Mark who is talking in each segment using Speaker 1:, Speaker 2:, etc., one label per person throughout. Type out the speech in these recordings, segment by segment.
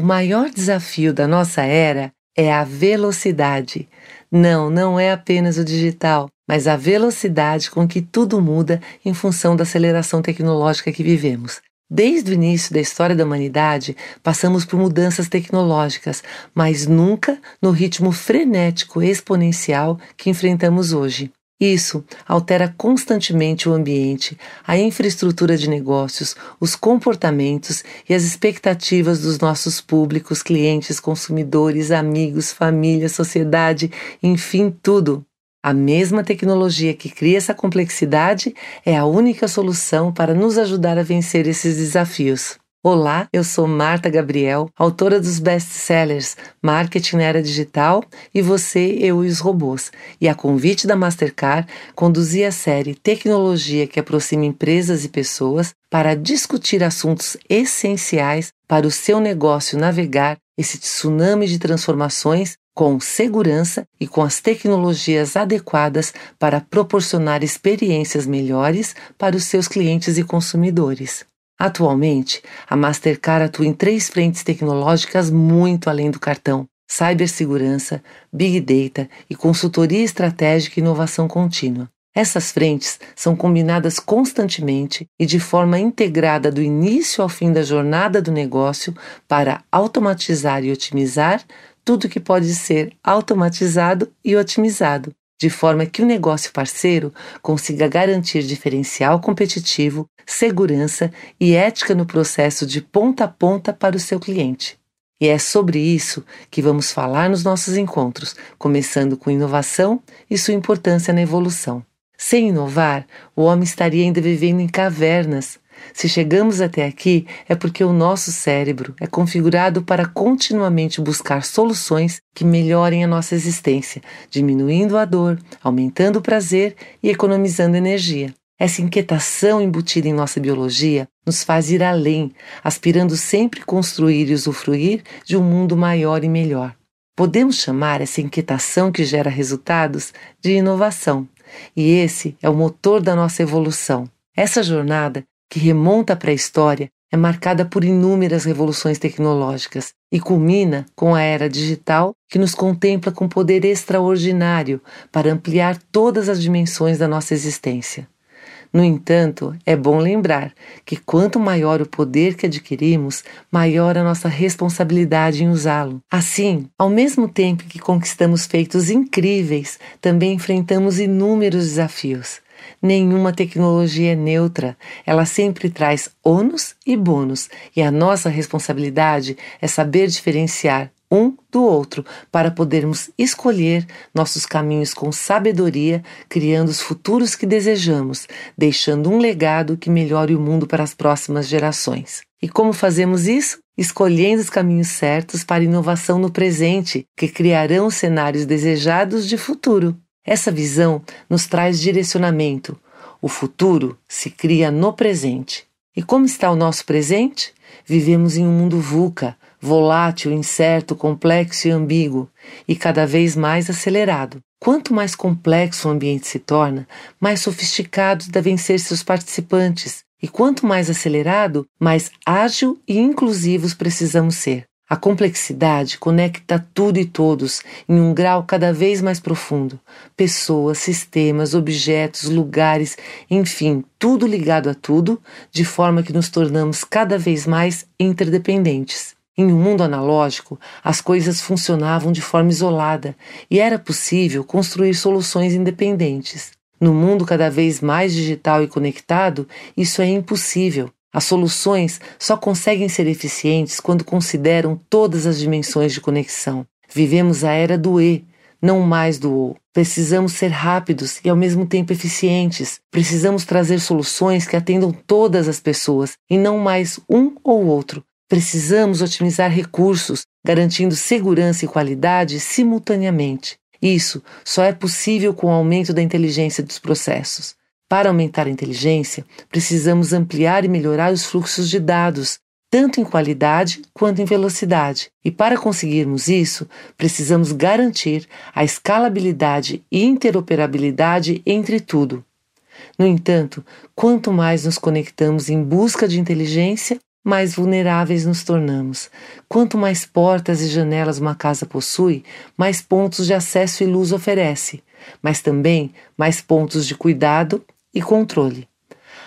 Speaker 1: O maior desafio da nossa era é a velocidade. Não, não é apenas o digital, mas a velocidade com que tudo muda em função da aceleração tecnológica que vivemos. Desde o início da história da humanidade, passamos por mudanças tecnológicas, mas nunca no ritmo frenético exponencial que enfrentamos hoje. Isso altera constantemente o ambiente, a infraestrutura de negócios, os comportamentos e as expectativas dos nossos públicos, clientes, consumidores, amigos, família, sociedade, enfim, tudo. A mesma tecnologia que cria essa complexidade é a única solução para nos ajudar a vencer esses desafios. Olá, eu sou Marta Gabriel, autora dos best-sellers Marketing na Era Digital e Você, Eu e os Robôs. E a convite da Mastercard, conduzi a série Tecnologia que aproxima empresas e pessoas para discutir assuntos essenciais para o seu negócio navegar esse tsunami de transformações com segurança e com as tecnologias adequadas para proporcionar experiências melhores para os seus clientes e consumidores. Atualmente, a Mastercard atua em três frentes tecnológicas muito além do cartão: cibersegurança, big data e consultoria estratégica e inovação contínua. Essas frentes são combinadas constantemente e de forma integrada do início ao fim da jornada do negócio para automatizar e otimizar tudo que pode ser automatizado e otimizado, de forma que o negócio parceiro consiga garantir diferencial competitivo, segurança e ética no processo de ponta a ponta para o seu cliente. E é sobre isso que vamos falar nos nossos encontros, começando com inovação e sua importância na evolução. Sem inovar, o homem estaria ainda vivendo em cavernas, se chegamos até aqui, é porque o nosso cérebro é configurado para continuamente buscar soluções que melhorem a nossa existência, diminuindo a dor, aumentando o prazer e economizando energia. Essa inquietação embutida em nossa biologia nos faz ir além, aspirando sempre construir e usufruir de um mundo maior e melhor. Podemos chamar essa inquietação que gera resultados de inovação, e esse é o motor da nossa evolução. Essa jornada que remonta para a história, é marcada por inúmeras revoluções tecnológicas e culmina com a era digital que nos contempla com poder extraordinário para ampliar todas as dimensões da nossa existência. No entanto, é bom lembrar que quanto maior o poder que adquirimos, maior a nossa responsabilidade em usá-lo. Assim, ao mesmo tempo que conquistamos feitos incríveis, também enfrentamos inúmeros desafios. Nenhuma tecnologia é neutra, ela sempre traz ônus e bônus, e a nossa responsabilidade é saber diferenciar um do outro para podermos escolher nossos caminhos com sabedoria, criando os futuros que desejamos, deixando um legado que melhore o mundo para as próximas gerações. E como fazemos isso? Escolhendo os caminhos certos para inovação no presente, que criarão cenários desejados de futuro. Essa visão nos traz direcionamento. O futuro se cria no presente. E como está o nosso presente? Vivemos em um mundo VUCA, volátil, incerto, complexo e ambíguo, e cada vez mais acelerado. Quanto mais complexo o ambiente se torna, mais sofisticados devem ser seus participantes, e quanto mais acelerado, mais ágil e inclusivos precisamos ser. A complexidade conecta tudo e todos em um grau cada vez mais profundo. Pessoas, sistemas, objetos, lugares, enfim, tudo ligado a tudo, de forma que nos tornamos cada vez mais interdependentes. Em um mundo analógico, as coisas funcionavam de forma isolada e era possível construir soluções independentes. No mundo cada vez mais digital e conectado, isso é impossível. As soluções só conseguem ser eficientes quando consideram todas as dimensões de conexão. Vivemos a era do E, não mais do O. Precisamos ser rápidos e ao mesmo tempo eficientes. Precisamos trazer soluções que atendam todas as pessoas e não mais um ou outro. Precisamos otimizar recursos, garantindo segurança e qualidade simultaneamente. Isso só é possível com o aumento da inteligência dos processos. Para aumentar a inteligência, precisamos ampliar e melhorar os fluxos de dados, tanto em qualidade quanto em velocidade. E para conseguirmos isso, precisamos garantir a escalabilidade e interoperabilidade entre tudo. No entanto, quanto mais nos conectamos em busca de inteligência, mais vulneráveis nos tornamos. Quanto mais portas e janelas uma casa possui, mais pontos de acesso e luz oferece, mas também mais pontos de cuidado e controle.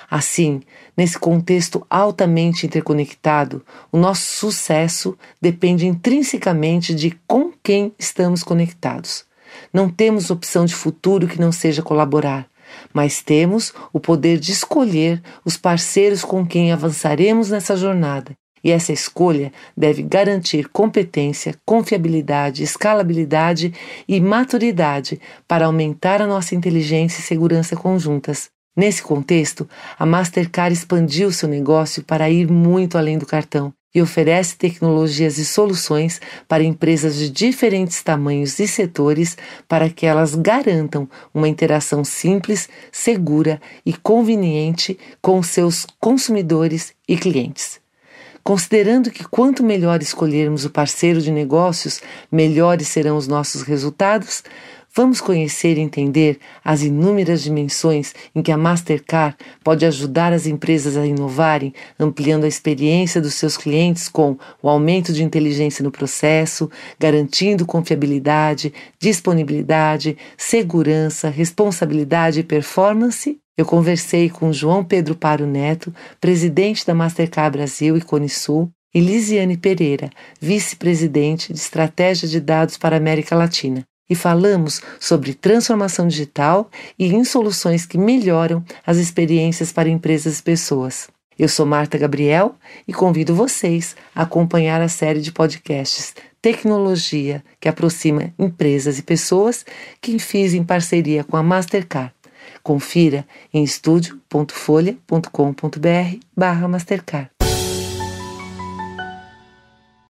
Speaker 1: Assim, nesse contexto altamente interconectado, o nosso sucesso depende intrinsecamente de com quem estamos conectados. Não temos opção de futuro que não seja colaborar, mas temos o poder de escolher os parceiros com quem avançaremos nessa jornada. E essa escolha deve garantir competência, confiabilidade, escalabilidade e maturidade para aumentar a nossa inteligência e segurança conjuntas. Nesse contexto, a Mastercard expandiu seu negócio para ir muito além do cartão e oferece tecnologias e soluções para empresas de diferentes tamanhos e setores para que elas garantam uma interação simples, segura e conveniente com seus consumidores e clientes. Considerando que quanto melhor escolhermos o parceiro de negócios, melhores serão os nossos resultados, Vamos conhecer e entender as inúmeras dimensões em que a Mastercard pode ajudar as empresas a inovarem, ampliando a experiência dos seus clientes com o aumento de inteligência no processo, garantindo confiabilidade, disponibilidade, segurança, responsabilidade e performance? Eu conversei com João Pedro Paro Neto, presidente da Mastercard Brasil e Conisul, e Lisiane Pereira, vice-presidente de Estratégia de Dados para a América Latina e falamos sobre transformação digital e em soluções que melhoram as experiências para empresas e pessoas. Eu sou Marta Gabriel e convido vocês a acompanhar a série de podcasts Tecnologia que aproxima empresas e pessoas que fiz em parceria com a Mastercard. Confira em estúdio.folha.com.br/mastercard.